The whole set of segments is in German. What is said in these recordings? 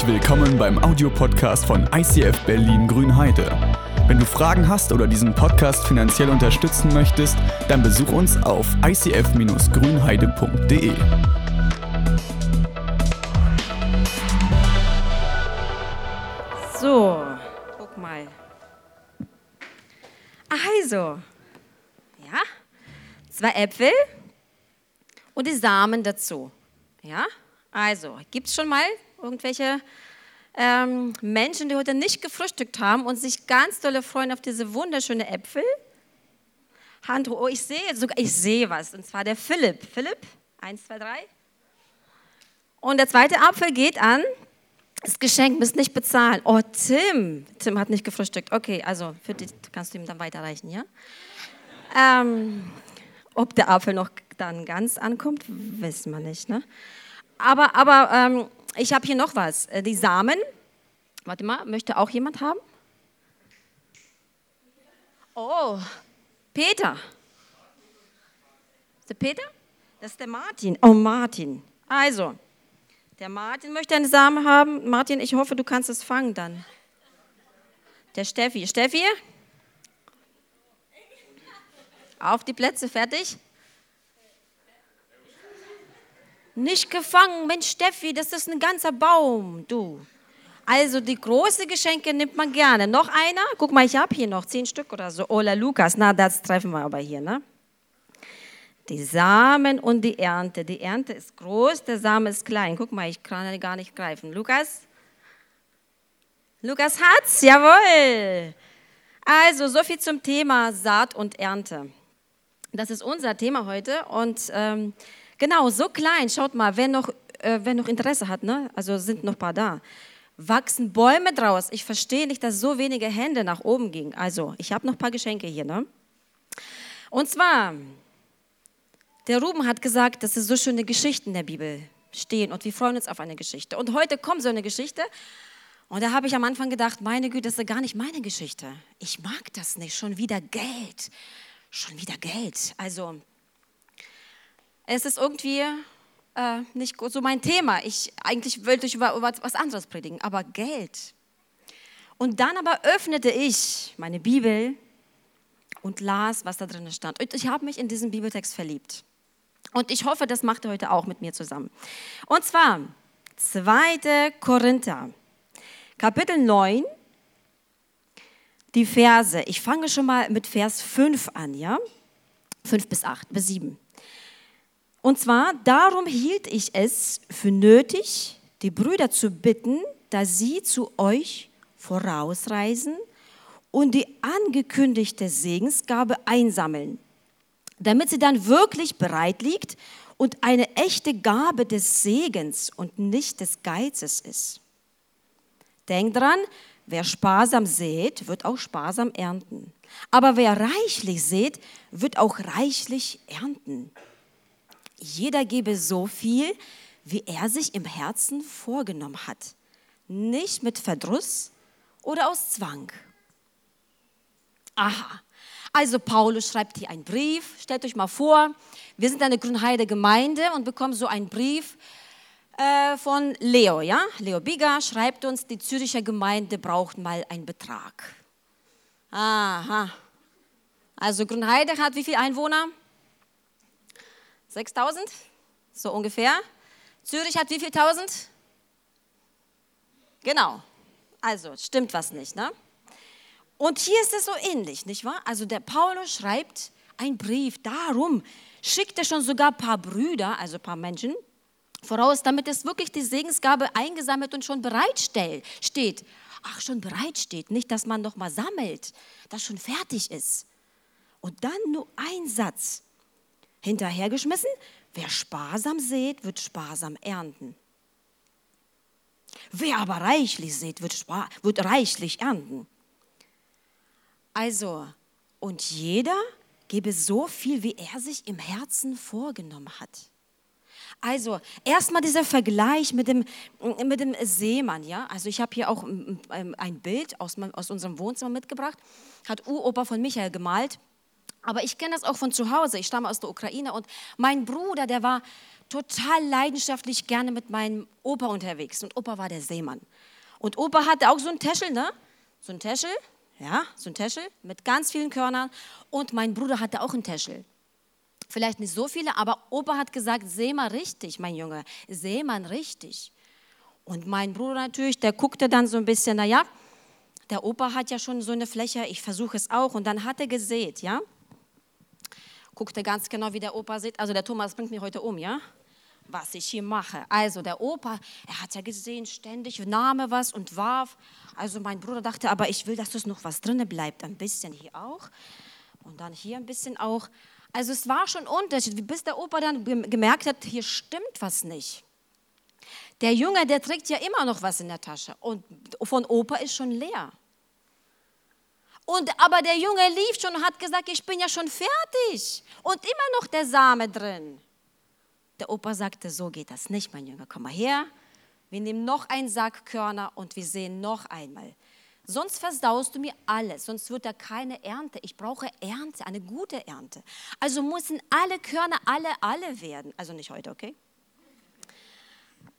Herzlich willkommen beim Audiopodcast von ICF Berlin Grünheide. Wenn du Fragen hast oder diesen Podcast finanziell unterstützen möchtest, dann besuch uns auf icf-grünheide.de. So, guck mal. Also, ja, zwei Äpfel und die Samen dazu. Ja, also, gibt es schon mal irgendwelche ähm, Menschen, die heute nicht gefrühstückt haben und sich ganz dolle freuen auf diese wunderschönen Äpfel? Hand, oh, ich sehe sogar, ich sehe was, und zwar der Philipp. Philipp, eins, zwei, drei. Und der zweite Apfel geht an das Geschenk müsst nicht bezahlen. Oh, Tim. Tim hat nicht gefrühstückt. Okay, also für dich kannst du ihm dann weiterreichen, ja? Ähm, ob der Apfel noch dann ganz ankommt, wissen wir nicht, ne? Aber, aber ähm, ich habe hier noch was. Äh, die Samen. Warte mal, möchte auch jemand haben? Oh, Peter. Ist der Peter? Das ist der Martin. Oh, Martin. Also, der Martin möchte einen Samen haben. Martin, ich hoffe, du kannst es fangen dann. Der Steffi. Steffi? Auf die Plätze, fertig? Nicht gefangen, Mensch, Steffi, das ist ein ganzer Baum, du. Also die großen Geschenke nimmt man gerne. Noch einer? Guck mal, ich habe hier noch zehn Stück oder so. Ola Lukas, na, das treffen wir aber hier, ne? Die Samen und die Ernte. Die Ernte ist groß, der Same ist klein. Guck mal, ich kann gar nicht greifen. Lukas? Lukas hat's, jawohl. Also, so viel zum Thema Saat und Ernte. Das ist unser Thema heute. Und ähm, genau, so klein, schaut mal, wer noch, äh, wer noch Interesse hat, ne? also sind noch ein paar da, wachsen Bäume draus. Ich verstehe nicht, dass so wenige Hände nach oben gingen. Also, ich habe noch ein paar Geschenke hier. Ne? Und zwar, der Ruben hat gesagt, dass es so schöne Geschichten in der Bibel stehen und wir freuen uns auf eine Geschichte. Und heute kommt so eine Geschichte und da habe ich am Anfang gedacht, meine Güte, das ist gar nicht meine Geschichte. Ich mag das nicht, schon wieder Geld. Schon wieder Geld. Also, es ist irgendwie äh, nicht so mein Thema. Ich, eigentlich wollte ich über, über was anderes predigen, aber Geld. Und dann aber öffnete ich meine Bibel und las, was da drin stand. Und ich habe mich in diesen Bibeltext verliebt. Und ich hoffe, das macht ihr heute auch mit mir zusammen. Und zwar 2. Korinther, Kapitel 9, die Verse. Ich fange schon mal mit Vers 5 an, ja? 5 bis 8, bis 7. Und zwar, darum hielt ich es für nötig, die Brüder zu bitten, dass sie zu euch vorausreisen und die angekündigte Segensgabe einsammeln damit sie dann wirklich bereit liegt und eine echte Gabe des Segens und nicht des Geizes ist. Denk dran, wer sparsam sät, wird auch sparsam ernten. Aber wer reichlich sät, wird auch reichlich ernten. Jeder gebe so viel, wie er sich im Herzen vorgenommen hat, nicht mit Verdruss oder aus Zwang. Aha, also Paulus schreibt hier einen Brief. Stellt euch mal vor, wir sind eine Grünheide Gemeinde und bekommen so einen Brief äh, von Leo. Ja? Leo Biga schreibt uns, die Züricher Gemeinde braucht mal einen Betrag. Aha. Also Grünheide hat wie viele Einwohner? 6000? So ungefähr. Zürich hat wie viel tausend? Genau. Also stimmt was nicht, ne? Und hier ist es so ähnlich, nicht wahr? Also der Paulus schreibt einen Brief, darum schickt er schon sogar ein paar Brüder, also ein paar Menschen, voraus, damit es wirklich die Segensgabe eingesammelt und schon bereit steht. Ach, schon bereit steht, nicht, dass man noch mal sammelt, das schon fertig ist. Und dann nur ein Satz hinterhergeschmissen, wer sparsam sät, wird sparsam ernten. Wer aber reichlich sät, wird, wird reichlich ernten. Also, und jeder gebe so viel, wie er sich im Herzen vorgenommen hat. Also, erstmal dieser Vergleich mit dem, mit dem Seemann, ja. Also, ich habe hier auch ein Bild aus, aus unserem Wohnzimmer mitgebracht. Hat Uropa von Michael gemalt. Aber ich kenne das auch von zu Hause. Ich stamme aus der Ukraine und mein Bruder, der war total leidenschaftlich gerne mit meinem Opa unterwegs. Und Opa war der Seemann. Und Opa hatte auch so ein Täschel, ne? So ein Täschel, ja, so ein Täschel mit ganz vielen Körnern. Und mein Bruder hatte auch ein Täschel. Vielleicht nicht so viele, aber Opa hat gesagt, seh mal richtig, mein Junge, seh mal richtig. Und mein Bruder natürlich, der guckte dann so ein bisschen, naja, der Opa hat ja schon so eine Fläche, ich versuche es auch. Und dann hat er gesät, ja. Guckte ganz genau, wie der Opa sieht. Also der Thomas bringt mich heute um, ja was ich hier mache. Also der Opa, er hat ja gesehen, ständig nahm er was und warf. Also mein Bruder dachte, aber ich will, dass das noch was drinne bleibt. Ein bisschen hier auch und dann hier ein bisschen auch. Also es war schon Unterschied, bis der Opa dann gemerkt hat, hier stimmt was nicht. Der Junge, der trägt ja immer noch was in der Tasche und von Opa ist schon leer. Und aber der Junge lief schon und hat gesagt, ich bin ja schon fertig und immer noch der Same drin. Der Opa sagte, so geht das nicht, mein Junge, komm mal her. Wir nehmen noch einen Sack Körner und wir sehen noch einmal. Sonst versaust du mir alles, sonst wird da keine Ernte. Ich brauche Ernte, eine gute Ernte. Also müssen alle Körner alle, alle werden. Also nicht heute, okay?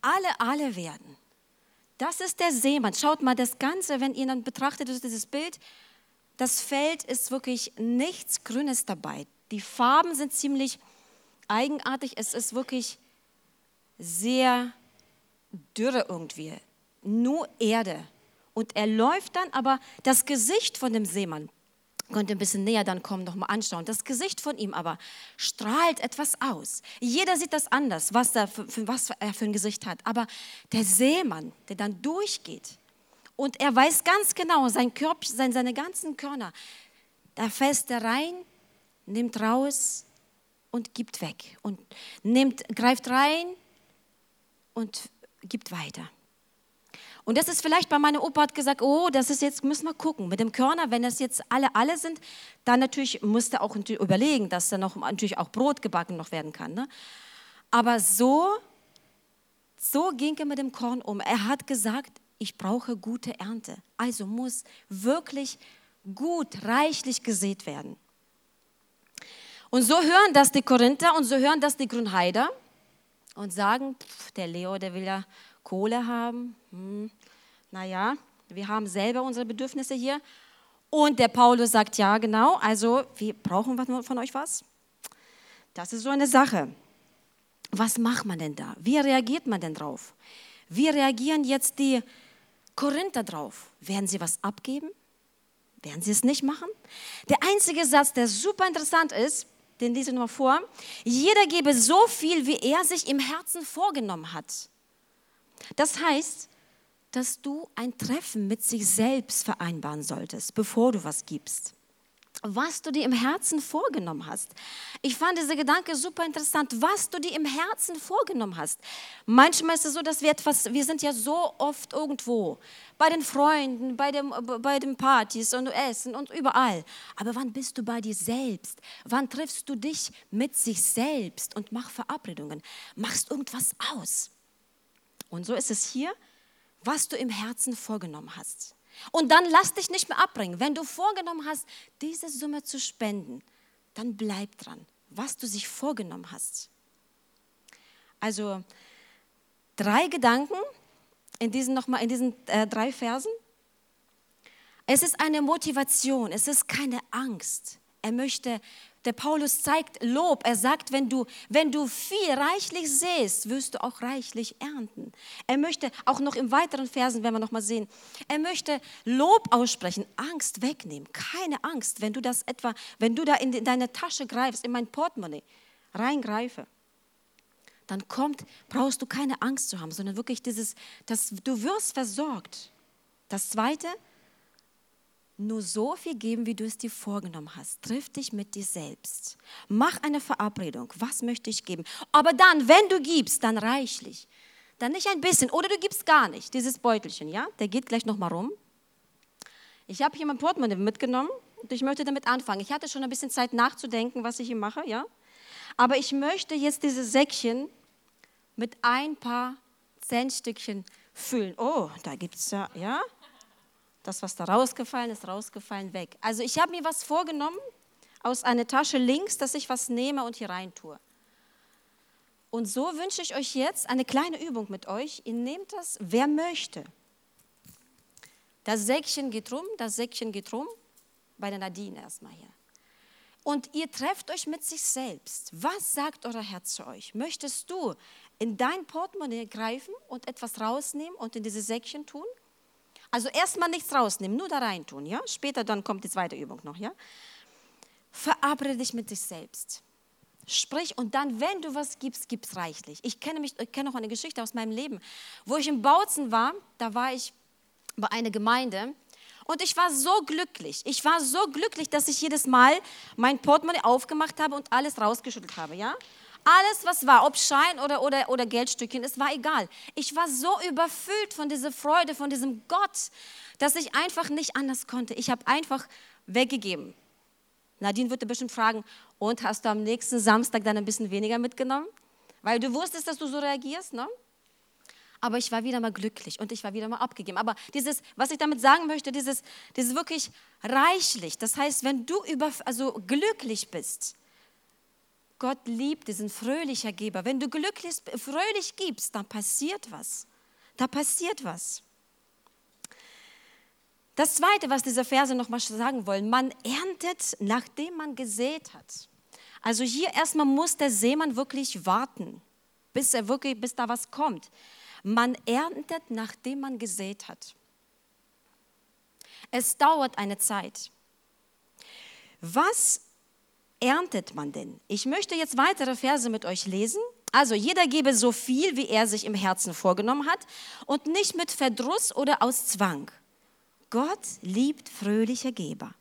Alle, alle werden. Das ist der Seemann. Schaut mal, das Ganze, wenn ihr dann betrachtet dieses Bild, das Feld ist wirklich nichts Grünes dabei. Die Farben sind ziemlich eigenartig. Es ist wirklich sehr dürre irgendwie. Nur Erde. Und er läuft dann, aber das Gesicht von dem Seemann, könnt ihr ein bisschen näher dann kommen, nochmal anschauen. Das Gesicht von ihm aber strahlt etwas aus. Jeder sieht das anders, was, für, für, was er für ein Gesicht hat. Aber der Seemann, der dann durchgeht und er weiß ganz genau, sein Körbchen, sein, seine ganzen Körner, da fässt er rein, nimmt raus und gibt weg und nimmt, greift rein und gibt weiter. Und das ist vielleicht bei meiner Opa hat gesagt, oh, das ist jetzt, müssen wir gucken. Mit dem Körner, wenn das jetzt alle, alle sind, dann natürlich musste auch überlegen, dass da noch natürlich auch Brot gebacken noch werden kann. Ne? Aber so, so ging er mit dem Korn um. Er hat gesagt, ich brauche gute Ernte. Also muss wirklich gut, reichlich gesät werden. Und so hören das die Korinther und so hören das die Grünheider und sagen, pff, der Leo, der will ja Kohle haben. Hm, naja, wir haben selber unsere Bedürfnisse hier. Und der Paulus sagt, ja, genau, also wir brauchen von euch was. Das ist so eine Sache. Was macht man denn da? Wie reagiert man denn drauf? Wie reagieren jetzt die Korinther drauf? Werden sie was abgeben? Werden sie es nicht machen? Der einzige Satz, der super interessant ist, den lese ich nochmal vor. Jeder gebe so viel, wie er sich im Herzen vorgenommen hat. Das heißt, dass du ein Treffen mit sich selbst vereinbaren solltest, bevor du was gibst was du dir im Herzen vorgenommen hast. Ich fand diese Gedanke super interessant, was du dir im Herzen vorgenommen hast. Manchmal ist es so, dass wir etwas, wir sind ja so oft irgendwo, bei den Freunden, bei, dem, bei den Partys und Essen und überall. Aber wann bist du bei dir selbst? Wann triffst du dich mit sich selbst und mach Verabredungen? Machst irgendwas aus? Und so ist es hier, was du im Herzen vorgenommen hast. Und dann lass dich nicht mehr abbringen. Wenn du vorgenommen hast, diese Summe zu spenden, dann bleib dran, was du sich vorgenommen hast. Also drei Gedanken in diesen, noch mal, in diesen äh, drei Versen. Es ist eine Motivation, es ist keine Angst. Er möchte der Paulus zeigt Lob. Er sagt, wenn du, wenn du viel reichlich säst, wirst du auch reichlich ernten. Er möchte auch noch im weiteren Versen, werden wir noch mal sehen, er möchte Lob aussprechen, Angst wegnehmen. Keine Angst, wenn du das etwa, wenn du da in deine Tasche greifst, in mein Portemonnaie reingreife, dann kommt, brauchst du keine Angst zu haben, sondern wirklich dieses, dass du wirst versorgt. Das Zweite, nur so viel geben, wie du es dir vorgenommen hast. Triff dich mit dir selbst. Mach eine Verabredung. Was möchte ich geben? Aber dann, wenn du gibst, dann reichlich. Dann nicht ein bisschen oder du gibst gar nicht. Dieses Beutelchen, ja? Der geht gleich nochmal rum. Ich habe hier mein Portemonnaie mitgenommen und ich möchte damit anfangen. Ich hatte schon ein bisschen Zeit nachzudenken, was ich hier mache, ja? Aber ich möchte jetzt dieses Säckchen mit ein paar Centstückchen füllen. Oh, da gibt es ja, ja? Das, was da rausgefallen ist, rausgefallen, weg. Also ich habe mir was vorgenommen, aus einer Tasche links, dass ich was nehme und hier rein tue. Und so wünsche ich euch jetzt eine kleine Übung mit euch. Ihr nehmt das, wer möchte. Das Säckchen geht rum, das Säckchen geht rum, bei der Nadine erstmal hier. Und ihr trefft euch mit sich selbst. Was sagt euer Herz zu euch? Möchtest du in dein Portemonnaie greifen und etwas rausnehmen und in diese Säckchen tun? Also erstmal nichts rausnehmen, nur da rein tun, ja? Später dann kommt die zweite Übung noch, ja? Verabrede dich mit dich selbst. Sprich und dann, wenn du was gibst, gib's reichlich. Ich kenne mich, ich kenne noch eine Geschichte aus meinem Leben, wo ich in Bautzen war. Da war ich bei einer Gemeinde und ich war so glücklich. Ich war so glücklich, dass ich jedes Mal mein Portemonnaie aufgemacht habe und alles rausgeschüttelt habe, ja? Alles, was war, ob Schein oder, oder, oder Geldstückchen, es war egal. Ich war so überfüllt von dieser Freude, von diesem Gott, dass ich einfach nicht anders konnte. Ich habe einfach weggegeben. Nadine würde bestimmt fragen, und hast du am nächsten Samstag dann ein bisschen weniger mitgenommen? Weil du wusstest, dass du so reagierst, ne? Aber ich war wieder mal glücklich und ich war wieder mal abgegeben. Aber dieses, was ich damit sagen möchte, dieses, dieses wirklich reichlich. Das heißt, wenn du über, also glücklich bist, Gott liebt diesen fröhlicher Geber. Wenn du glücklich, fröhlich gibst, dann passiert was. Da passiert was. Das Zweite, was diese Verse nochmal sagen wollen, man erntet, nachdem man gesät hat. Also hier erstmal muss der Seemann wirklich warten, bis, er wirklich, bis da was kommt. Man erntet, nachdem man gesät hat. Es dauert eine Zeit. Was erntet man denn? Ich möchte jetzt weitere Verse mit euch lesen. Also jeder gebe so viel, wie er sich im Herzen vorgenommen hat und nicht mit Verdruss oder aus Zwang. Gott liebt fröhliche Geber.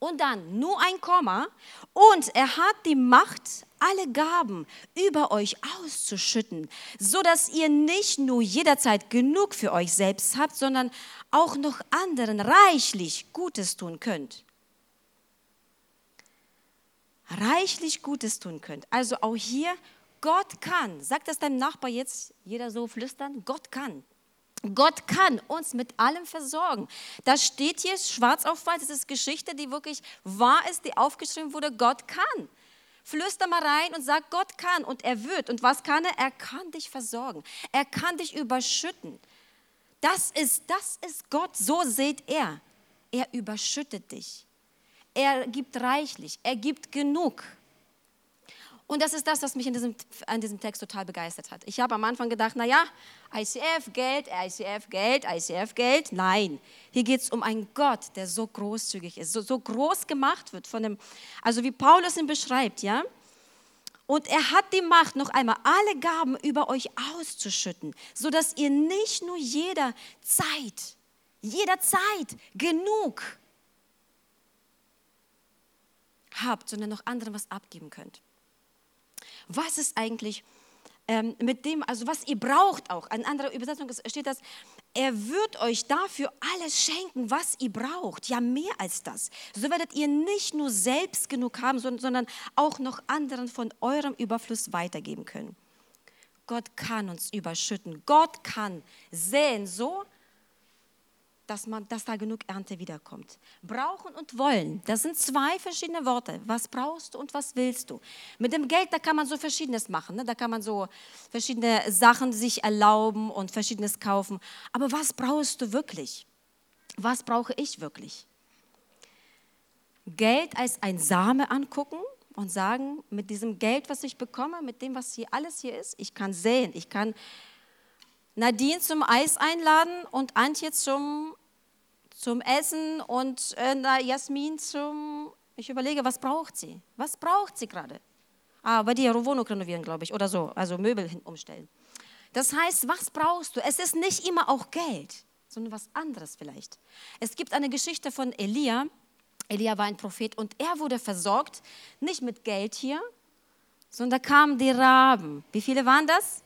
Und dann nur ein Komma. Und er hat die Macht, alle Gaben über euch auszuschütten, so dass ihr nicht nur jederzeit genug für euch selbst habt, sondern auch noch anderen reichlich Gutes tun könnt. Reichlich Gutes tun könnt. Also auch hier, Gott kann. Sagt das deinem Nachbar jetzt, jeder so flüstern? Gott kann. Gott kann uns mit allem versorgen. Das steht hier schwarz auf weiß. Das ist Geschichte, die wirklich wahr ist, die aufgeschrieben wurde. Gott kann. Flüster mal rein und sag, Gott kann und er wird. Und was kann er? Er kann dich versorgen. Er kann dich überschütten. Das ist, das ist Gott. So seht er. Er überschüttet dich. Er gibt reichlich. Er gibt genug. Und das ist das, was mich in diesem, an diesem Text total begeistert hat. Ich habe am Anfang gedacht, naja, ICF, Geld, ICF, Geld, ICF, Geld. Nein, hier geht es um einen Gott, der so großzügig ist, so, so groß gemacht wird von dem, also wie Paulus ihn beschreibt, ja. Und er hat die Macht, noch einmal alle Gaben über euch auszuschütten, sodass ihr nicht nur jeder Zeit, jeder Zeit genug habt, sondern noch anderen was abgeben könnt was ist eigentlich ähm, mit dem, also was ihr braucht auch. An anderer Übersetzung steht das, er wird euch dafür alles schenken, was ihr braucht. Ja, mehr als das. So werdet ihr nicht nur selbst genug haben, sondern auch noch anderen von eurem Überfluss weitergeben können. Gott kann uns überschütten. Gott kann säen so, dass, man, dass da genug Ernte wiederkommt. Brauchen und wollen, das sind zwei verschiedene Worte. Was brauchst du und was willst du? Mit dem Geld, da kann man so Verschiedenes machen. Ne? Da kann man so verschiedene Sachen sich erlauben und Verschiedenes kaufen. Aber was brauchst du wirklich? Was brauche ich wirklich? Geld als ein Same angucken und sagen, mit diesem Geld, was ich bekomme, mit dem, was hier alles hier ist, ich kann säen, ich kann Nadine zum Eis einladen und Antje zum, zum Essen und äh, Jasmin zum, ich überlege, was braucht sie? Was braucht sie gerade? Ah, bei dir Wohnung renovieren, glaube ich, oder so, also Möbel umstellen. Das heißt, was brauchst du? Es ist nicht immer auch Geld, sondern was anderes vielleicht. Es gibt eine Geschichte von Elia. Elia war ein Prophet und er wurde versorgt, nicht mit Geld hier, sondern da kamen die Raben. Wie viele waren das?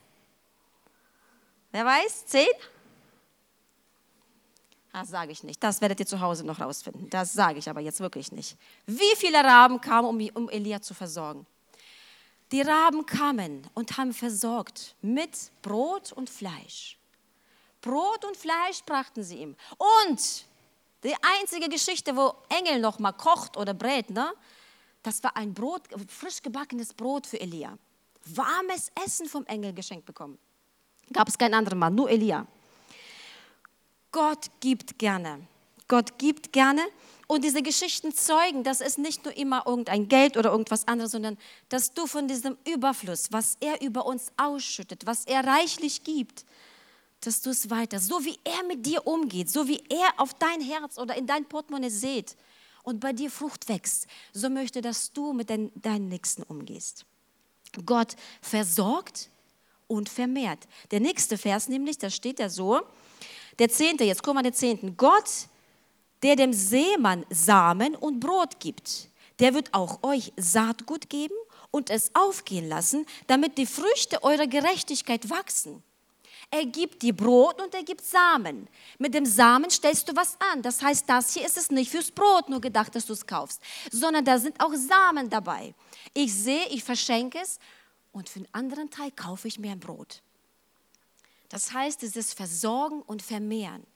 Wer weiß? Zehn? Das sage ich nicht. Das werdet ihr zu Hause noch rausfinden. Das sage ich aber jetzt wirklich nicht. Wie viele Raben kamen, um, um Elia zu versorgen? Die Raben kamen und haben versorgt mit Brot und Fleisch. Brot und Fleisch brachten sie ihm. Und die einzige Geschichte, wo Engel noch mal kocht oder brät, ne? Das war ein Brot, frisch gebackenes Brot für Elia. Warmes Essen vom Engel geschenkt bekommen. Gab es keinen anderen Mann, nur Elia. Gott gibt gerne. Gott gibt gerne. Und diese Geschichten zeugen, dass es nicht nur immer irgendein Geld oder irgendwas anderes, sondern dass du von diesem Überfluss, was er über uns ausschüttet, was er reichlich gibt, dass du es weiter, so wie er mit dir umgeht, so wie er auf dein Herz oder in dein Portemonnaie sieht und bei dir Frucht wächst, so möchte, dass du mit dein, deinen Nächsten umgehst. Gott versorgt und vermehrt. Der nächste Vers nämlich, da steht ja so, der zehnte, jetzt kommen wir der zehnten. Gott, der dem Seemann Samen und Brot gibt, der wird auch euch Saatgut geben und es aufgehen lassen, damit die Früchte eurer Gerechtigkeit wachsen. Er gibt dir Brot und er gibt Samen. Mit dem Samen stellst du was an. Das heißt, das hier ist es nicht fürs Brot nur gedacht, dass du es kaufst, sondern da sind auch Samen dabei. Ich sehe, ich verschenke es und für einen anderen Teil kaufe ich mir ein Brot. Das heißt, es ist Versorgen und Vermehren.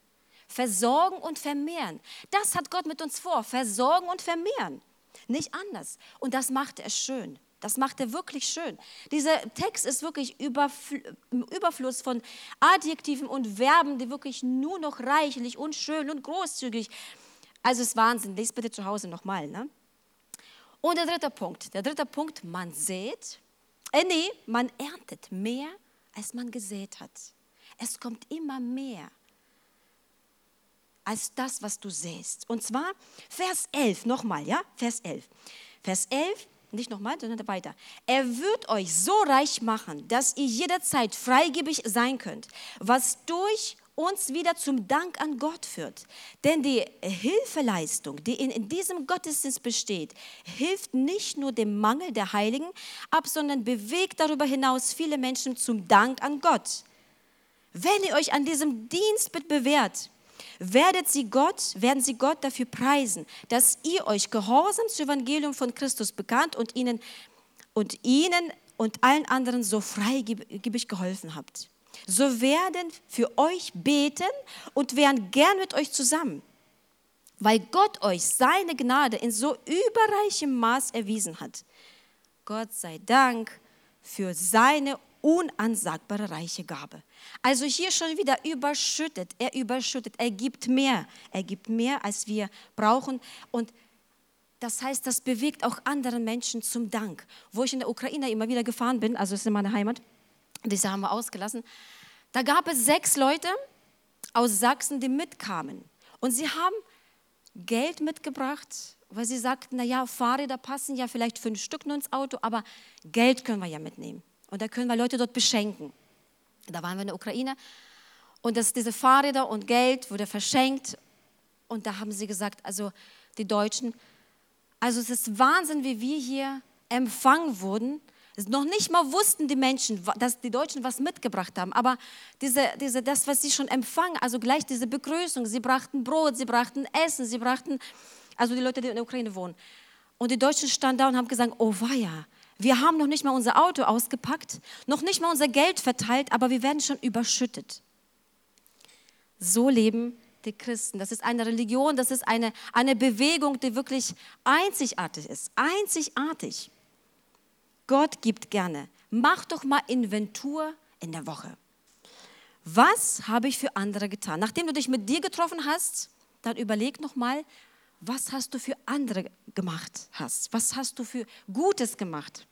Versorgen und vermehren. Das hat Gott mit uns vor. Versorgen und vermehren. Nicht anders. Und das macht er schön. Das macht er wirklich schön. Dieser Text ist wirklich im Überfluss von Adjektiven und Verben, die wirklich nur noch reichlich und schön und großzügig. Also es ist Wahnsinn. Lest bitte zu Hause nochmal. Ne? Und der dritte Punkt. Der dritte Punkt, man sät. Äh, nee, man erntet mehr, als man gesät hat. Es kommt immer mehr als das, was du säst. Und zwar Vers 11, nochmal, ja? Vers 11. Vers 11, nicht nochmal, sondern weiter. Er wird euch so reich machen, dass ihr jederzeit freigebig sein könnt, was durch uns wieder zum Dank an Gott führt. Denn die Hilfeleistung, die in, diesem Gottesdienst besteht, hilft nicht nur dem Mangel der Heiligen ab, sondern bewegt darüber hinaus viele Menschen zum Dank an Gott. Wenn ihr euch an diesem Dienst bewährt, werdet sie Gott, werden sie Gott dafür preisen, dass ihr euch gehorsam zum Evangelium von Christus bekannt und ihnen und ihnen und allen anderen so freigebig geholfen habt. So werden für euch beten und wären gern mit euch zusammen, weil Gott euch seine Gnade in so überreichem Maß erwiesen hat. Gott sei Dank für seine unansagbare reiche Gabe. Also hier schon wieder überschüttet, er überschüttet, er gibt mehr, er gibt mehr, als wir brauchen und das heißt, das bewegt auch anderen Menschen zum Dank. Wo ich in der Ukraine immer wieder gefahren bin, also es ist in meiner Heimat, diese haben wir ausgelassen, da gab es sechs Leute aus Sachsen, die mitkamen und sie haben Geld mitgebracht, weil sie sagten, naja, Fahrräder passen ja vielleicht fünf Stück nur ins Auto, aber Geld können wir ja mitnehmen. Und da können wir Leute dort beschenken. Da waren wir in der Ukraine und das, diese Fahrräder und Geld wurde verschenkt. Und da haben sie gesagt, also die Deutschen, also es ist Wahnsinn, wie wir hier empfangen wurden. Noch nicht mal wussten die Menschen, dass die Deutschen was mitgebracht haben. Aber diese, diese, das, was sie schon empfangen, also gleich diese Begrüßung, sie brachten Brot, sie brachten Essen, sie brachten, also die Leute, die in der Ukraine wohnen. Und die Deutschen standen da und haben gesagt, oh weia, wir haben noch nicht mal unser Auto ausgepackt, noch nicht mal unser Geld verteilt, aber wir werden schon überschüttet. So leben die Christen. Das ist eine Religion, das ist eine, eine Bewegung, die wirklich einzigartig ist. Einzigartig. Gott gibt gerne. Mach doch mal Inventur in der Woche. Was habe ich für andere getan? Nachdem du dich mit dir getroffen hast, dann überleg noch mal, was hast du für andere gemacht hast? Was hast du für Gutes gemacht?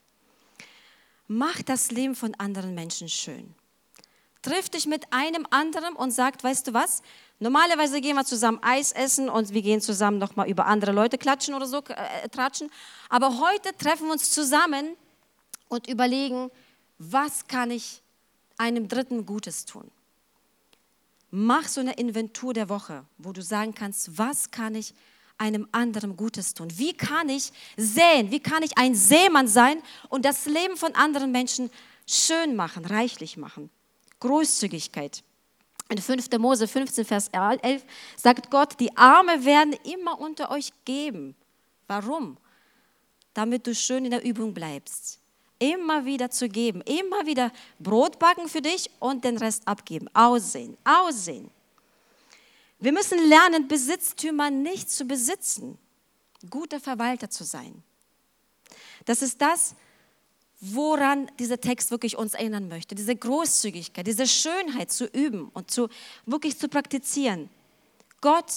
Mach das Leben von anderen Menschen schön. Triff dich mit einem anderen und sagt, weißt du was? Normalerweise gehen wir zusammen Eis essen und wir gehen zusammen nochmal über andere Leute klatschen oder so, äh, tratschen. Aber heute treffen wir uns zusammen und überlegen, was kann ich einem Dritten Gutes tun? Mach so eine Inventur der Woche, wo du sagen kannst, was kann ich einem anderen Gutes tun? Wie kann ich säen? Wie kann ich ein Seemann sein und das Leben von anderen Menschen schön machen, reichlich machen? Großzügigkeit. In 5. Mose 15, Vers 11 sagt Gott, die Arme werden immer unter euch geben. Warum? Damit du schön in der Übung bleibst. Immer wieder zu geben, immer wieder Brot backen für dich und den Rest abgeben. Aussehen, aussehen. Wir müssen lernen, Besitztümer nicht zu besitzen, guter Verwalter zu sein. Das ist das, woran dieser Text wirklich uns erinnern möchte. Diese Großzügigkeit, diese Schönheit zu üben und zu, wirklich zu praktizieren. Gott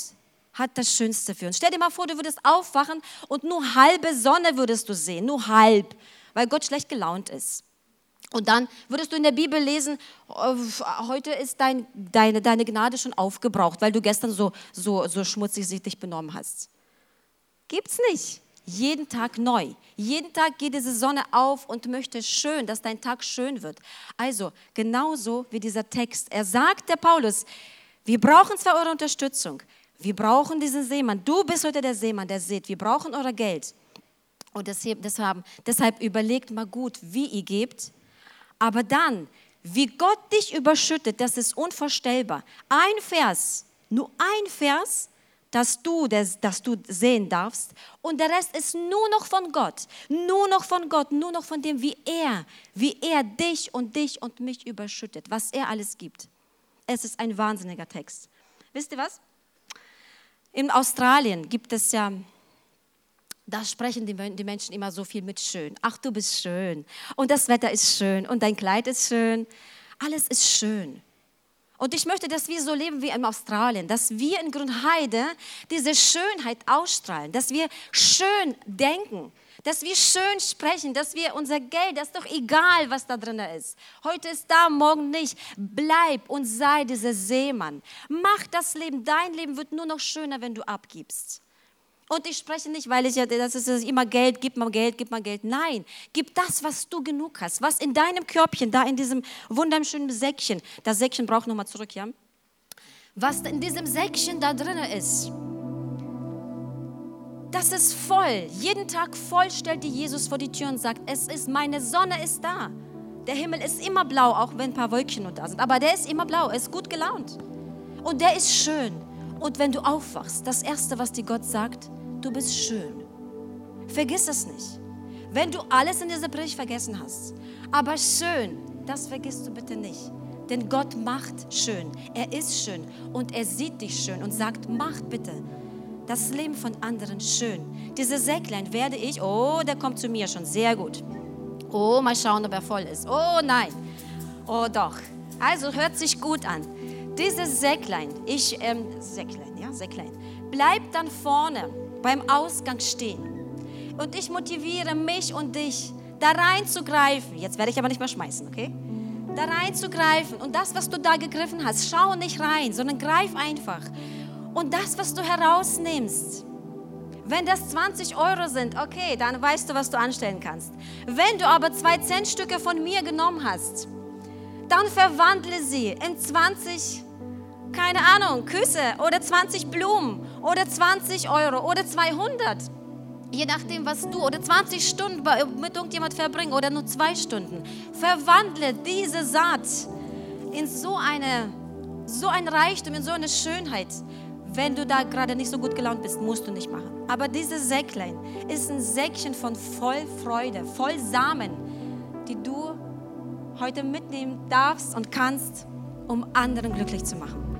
hat das Schönste für uns. Stell dir mal vor, du würdest aufwachen und nur halbe Sonne würdest du sehen, nur halb, weil Gott schlecht gelaunt ist. Und dann würdest du in der Bibel lesen, heute ist dein, deine, deine Gnade schon aufgebraucht, weil du gestern so, so, so schmutzig dich benommen hast. Gibt's nicht. Jeden Tag neu. Jeden Tag geht diese Sonne auf und möchte schön, dass dein Tag schön wird. Also genauso wie dieser Text. Er sagt, der Paulus, wir brauchen zwar eure Unterstützung, wir brauchen diesen Seemann. Du bist heute der Seemann, der seht. Wir brauchen euer Geld. Und deshalb, deshalb, überlegt mal gut, wie ihr gebt. Aber dann, wie Gott dich überschüttet, das ist unvorstellbar. Ein Vers, nur ein Vers, dass du, das, dass du sehen darfst. Und der Rest ist nur noch von Gott. Nur noch von Gott, nur noch von dem, wie er, wie er dich und dich und mich überschüttet, was er alles gibt. Es ist ein wahnsinniger Text. Wisst ihr was? In Australien gibt es ja, da sprechen die, Menschen immer so viel mit schön. Ach, du bist schön. Und das Wetter ist schön. Und dein Kleid ist schön. Alles ist schön. Und ich möchte, dass wir so leben wie in Australien, dass wir in Grünheide diese Schönheit ausstrahlen, dass wir schön denken, dass wir schön sprechen, dass wir unser Geld, das ist doch egal, was da drin ist. Heute ist da, morgen nicht. Bleib und sei dieser Seemann. Mach das Leben, dein Leben wird nur noch schöner, wenn du abgibst. Und ich spreche nicht, weil ich ja, das ist immer Geld, gib mal Geld, gib mal Geld. Nein, gib das, was du genug hast, was in deinem Körbchen, da in diesem wunderschönen Säckchen, das Säckchen braucht nochmal zurück, ja? Was in diesem Säckchen da drin ist, das ist voll. Jeden Tag voll stellt die Jesus vor die Tür und sagt, es ist, meine Sonne ist da. Der Himmel ist immer blau, auch wenn ein paar Wölkchen noch da sind. Aber der ist immer blau, er ist gut gelaunt. Und der ist schön. Und wenn du aufwachst, das Erste, was dir Gott sagt, du bist schön. Vergiss es nicht. Wenn du alles in dieser Predigt vergessen hast, aber schön, das vergisst du bitte nicht. Denn Gott macht schön. Er ist schön und er sieht dich schön und sagt, mach bitte das Leben von anderen schön. Diese Säcklein werde ich, oh, der kommt zu mir schon, sehr gut. Oh, mal schauen, ob er voll ist. Oh nein, oh doch. Also hört sich gut an. Dieses Säcklein, ich, ähm, Säcklein, ja, Säcklein, bleibt dann vorne beim Ausgang stehen. Und ich motiviere mich und dich, da reinzugreifen. Jetzt werde ich aber nicht mehr schmeißen, okay? Da reinzugreifen und das, was du da gegriffen hast, schau nicht rein, sondern greif einfach. Und das, was du herausnimmst, wenn das 20 Euro sind, okay, dann weißt du, was du anstellen kannst. Wenn du aber zwei Centstücke von mir genommen hast, dann verwandle sie in 20 keine Ahnung, Küsse oder 20 Blumen oder 20 Euro oder 200. Je nachdem, was du oder 20 Stunden mit irgendjemand verbringen oder nur zwei Stunden. Verwandle diese Saat in so eine, so ein Reichtum, in so eine Schönheit. Wenn du da gerade nicht so gut gelaunt bist, musst du nicht machen. Aber dieses Säcklein ist ein Säckchen von voll Freude, voll Samen, die du heute mitnehmen darfst und kannst, um anderen glücklich zu machen.